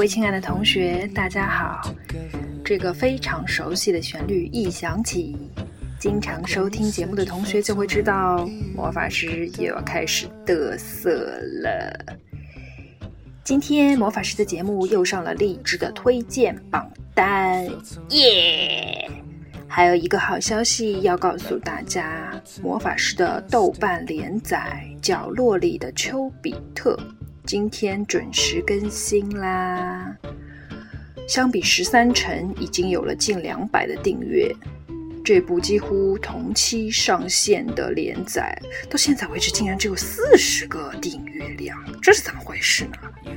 各位亲爱的同学，大家好！这个非常熟悉的旋律一响起，经常收听节目的同学就会知道，魔法师又要开始嘚瑟了。今天魔法师的节目又上了励志的推荐榜单，耶！还有一个好消息要告诉大家，魔法师的豆瓣连载《角落里的丘比特》。今天准时更新啦！相比十三城，已经有了近两百的订阅。这部几乎同期上线的连载，到现在为止竟然只有四十个订阅量，这是怎么回事呢？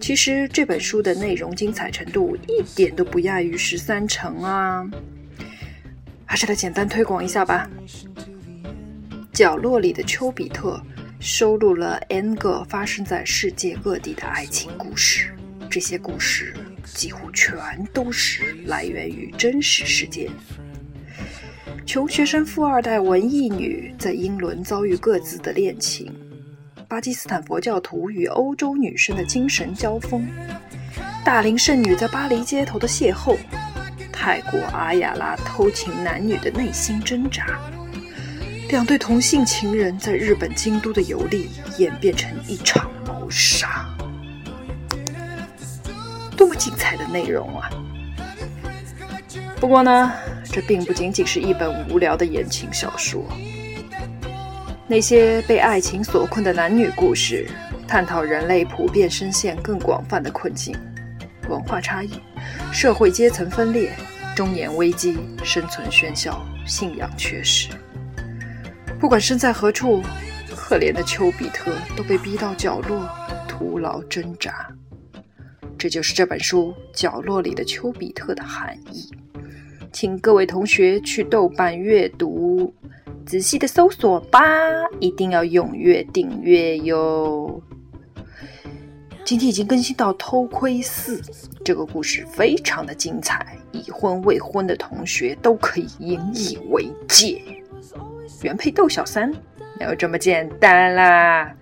其实这本书的内容精彩程度一点都不亚于十三城啊！还是来简单推广一下吧。角落里的丘比特。收录了 N 个发生在世界各地的爱情故事，这些故事几乎全都是来源于真实事件。穷学生富二代文艺女在英伦遭遇各自的恋情，巴基斯坦佛教徒与欧洲女生的精神交锋，大龄剩女在巴黎街头的邂逅，泰国阿雅拉偷情男女的内心挣扎。两对同性情人在日本京都的游历演变成一场谋杀，多么精彩的内容啊！不过呢，这并不仅仅是一本无聊的言情小说。那些被爱情所困的男女故事，探讨人类普遍深陷更广泛的困境：文化差异、社会阶层分裂、中年危机、生存喧嚣、信仰缺失。不管身在何处，可怜的丘比特都被逼到角落，徒劳挣扎。这就是这本书《角落里的丘比特》的含义。请各位同学去豆瓣阅读，仔细的搜索吧，一定要踊跃订阅哟。今天已经更新到偷窥四，这个故事非常的精彩，已婚未婚的同学都可以引以为戒。原配斗小三，没有这么简单啦！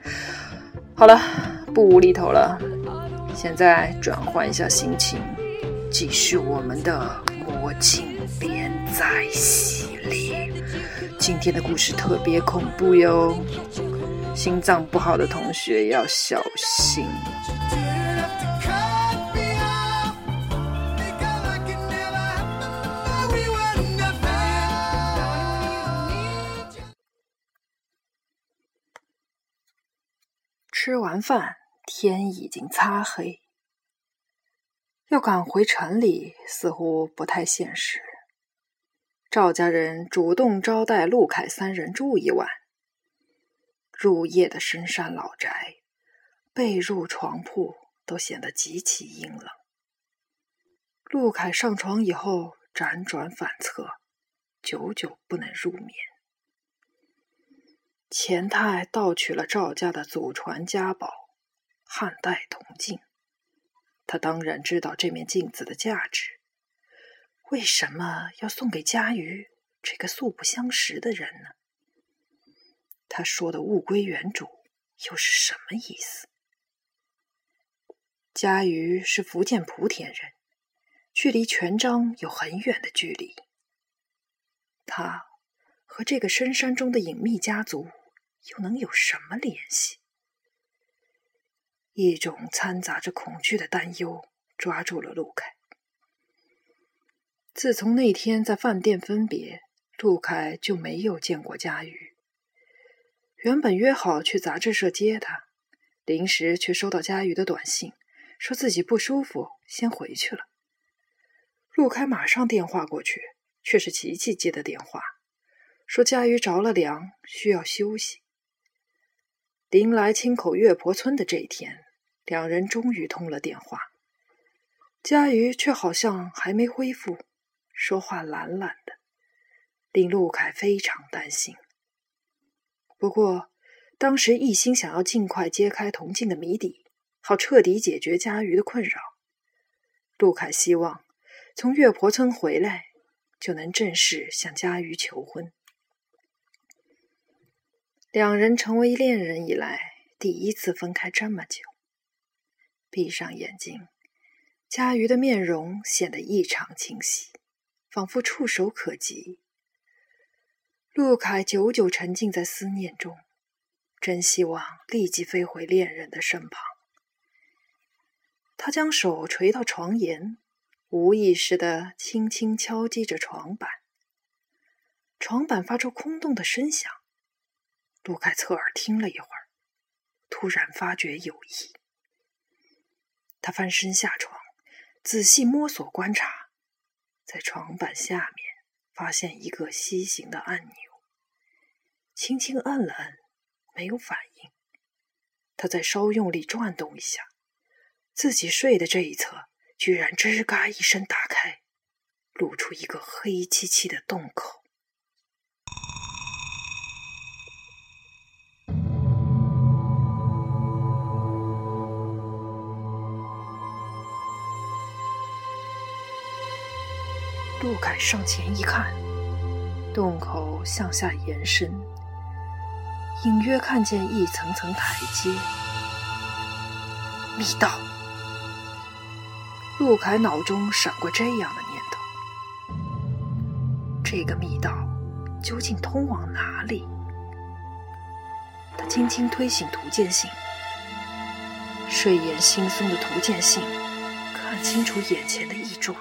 好了，不无厘头了，现在转换一下心情，继续我们的魔镜连载系列。今天的故事特别恐怖哟，心脏不好的同学要小心。吃完饭，天已经擦黑，要赶回城里似乎不太现实。赵家人主动招待陆凯三人住一晚。入夜的深山老宅，被褥、床铺都显得极其阴冷。陆凯上床以后辗转反侧，久久不能入眠。钱太盗取了赵家的祖传家宝——汉代铜镜，他当然知道这面镜子的价值。为什么要送给佳瑜这个素不相识的人呢？他说的“物归原主”又是什么意思？佳瑜是福建莆田人，距离全章有很远的距离。他。和这个深山中的隐秘家族又能有什么联系？一种掺杂着恐惧的担忧抓住了陆凯。自从那天在饭店分别，陆凯就没有见过佳瑜。原本约好去杂志社接他，临时却收到佳瑜的短信，说自己不舒服，先回去了。陆凯马上电话过去，却是琪琪接的电话。说佳瑜着了凉，需要休息。临来青口月婆村的这一天，两人终于通了电话。佳瑜却好像还没恢复，说话懒懒的，令陆凯非常担心。不过，当时一心想要尽快揭开铜镜的谜底，好彻底解决佳瑜的困扰。陆凯希望从月婆村回来，就能正式向佳瑜求婚。两人成为恋人以来，第一次分开这么久。闭上眼睛，佳瑜的面容显得异常清晰，仿佛触手可及。陆凯久久沉浸在思念中，真希望立即飞回恋人的身旁。他将手垂到床沿，无意识的轻轻敲击着床板。床板发出空洞的声响。卢凯侧耳听了一会儿，突然发觉有异。他翻身下床。仔细摸索观察，在床板下面发现一个西形的按钮，轻轻按了按，没有反应。他再稍用力转动一下，自己睡的这一侧居然吱嘎一声打开，露出一个黑漆漆的洞口。陆凯上前一看，洞口向下延伸，隐约看见一层层台阶。密道。陆凯脑中闪过这样的念头：这个密道究竟通往哪里？他轻轻推醒涂建信，睡眼惺忪的涂建信看清楚眼前的异状。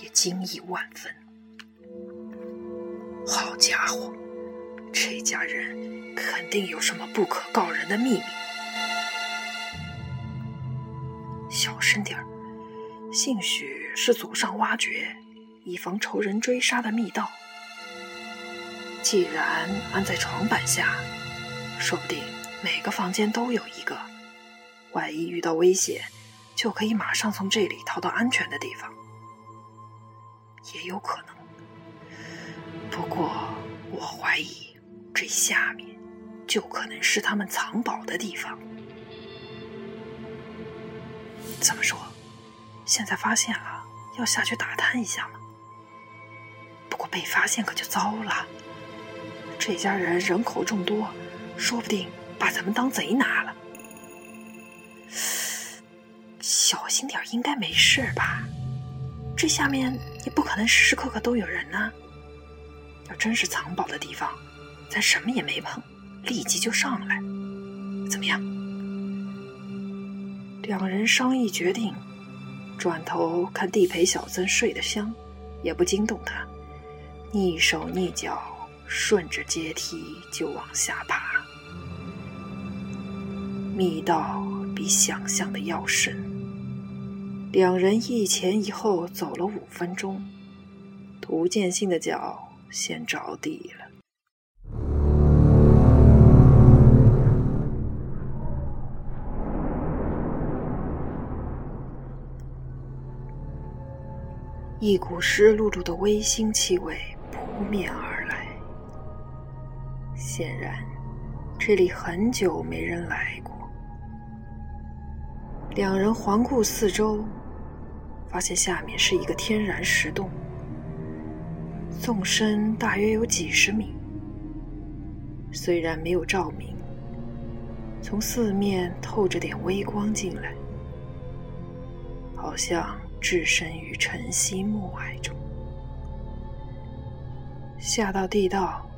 也惊异万分。好家伙，这家人肯定有什么不可告人的秘密。小声点儿，兴许是祖上挖掘，以防仇人追杀的密道。既然安在床板下，说不定每个房间都有一个。万一遇到危险，就可以马上从这里逃到安全的地方。也有可能，不过我怀疑这下面就可能是他们藏宝的地方。怎么说？现在发现了，要下去打探一下吗？不过被发现可就糟了。这家人人口众多，说不定把咱们当贼拿了。小心点，应该没事吧？这下面也不可能时时刻刻都有人呢。要真是藏宝的地方，咱什么也没碰，立即就上来，怎么样？两人商议决定，转头看地陪小曾睡得香，也不惊动他，蹑手蹑脚顺着阶梯就往下爬。密道比想象的要深。两人一前一后走了五分钟，涂建信的脚先着地了。一股湿漉漉的微腥气味扑面而来，显然这里很久没人来过。两人环顾四周。发现下面是一个天然石洞，纵深大约有几十米。虽然没有照明，从四面透着点微光进来，好像置身于晨曦暮霭中。下到地道，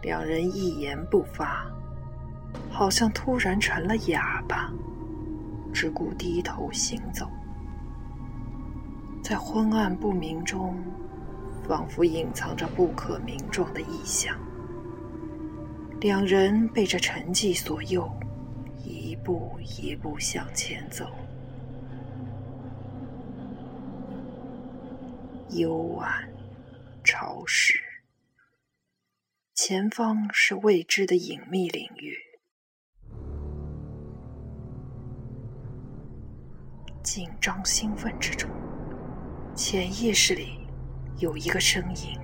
两人一言不发，好像突然成了哑巴，只顾低头行走。在昏暗不明中，仿佛隐藏着不可名状的异象。两人被这沉寂所诱，一步一步向前走。幽暗、潮湿，前方是未知的隐秘领域。紧张兴奋之中。潜意识里有一个声音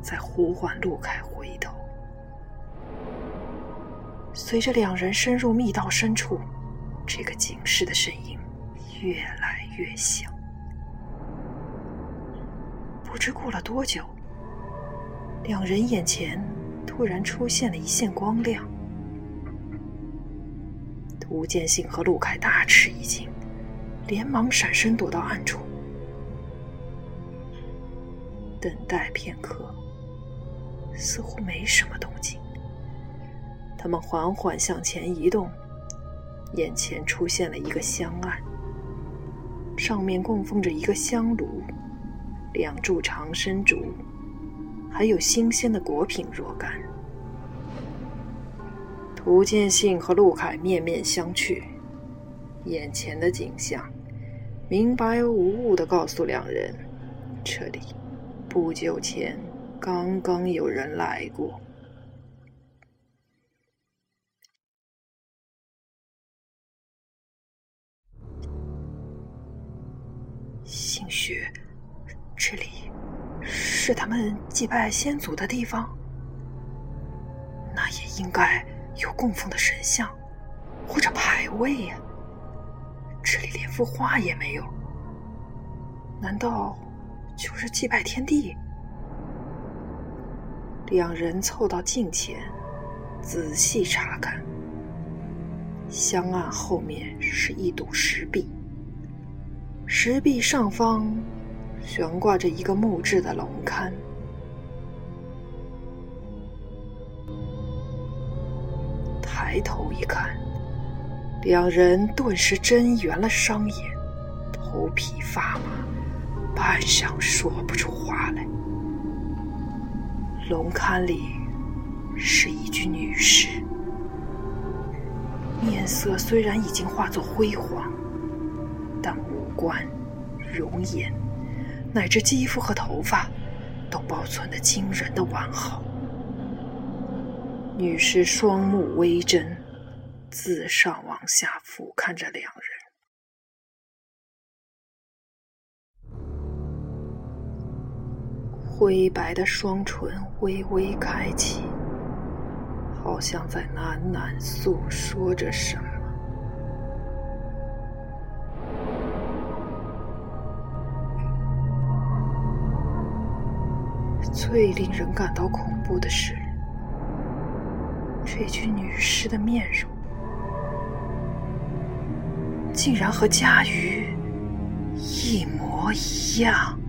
在呼唤陆凯回头。随着两人深入密道深处，这个警示的声音越来越响。不知过了多久，两人眼前突然出现了一线光亮。吴建信和陆凯大吃一惊，连忙闪身躲到暗处，等待片刻，似乎没什么动静。他们缓缓向前移动，眼前出现了一个香案，上面供奉着一个香炉、两柱长生竹，还有新鲜的果品若干。涂建信和陆凯面面相觑，眼前的景象。明白无误的告诉两人，这里不久前刚刚有人来过。兴许这里是他们祭拜先祖的地方，那也应该有供奉的神像或者牌位呀。这里连幅画也没有，难道就是祭拜天地？两人凑到镜前，仔细查看。香案后面是一堵石壁，石壁上方悬挂着一个木质的龙龛。抬头一看。两人顿时睁圆了双眼，头皮发麻，半晌说不出话来。龙龛里是一具女尸，面色虽然已经化作灰黄，但五官、容颜乃至肌肤和头发都保存得惊人的完好。女尸双目微睁。自上往下俯瞰着两人，灰白的双唇微微开启，好像在喃喃诉说着什么。最令人感到恐怖的是，这具女尸的面容。竟然和佳瑜一模一样。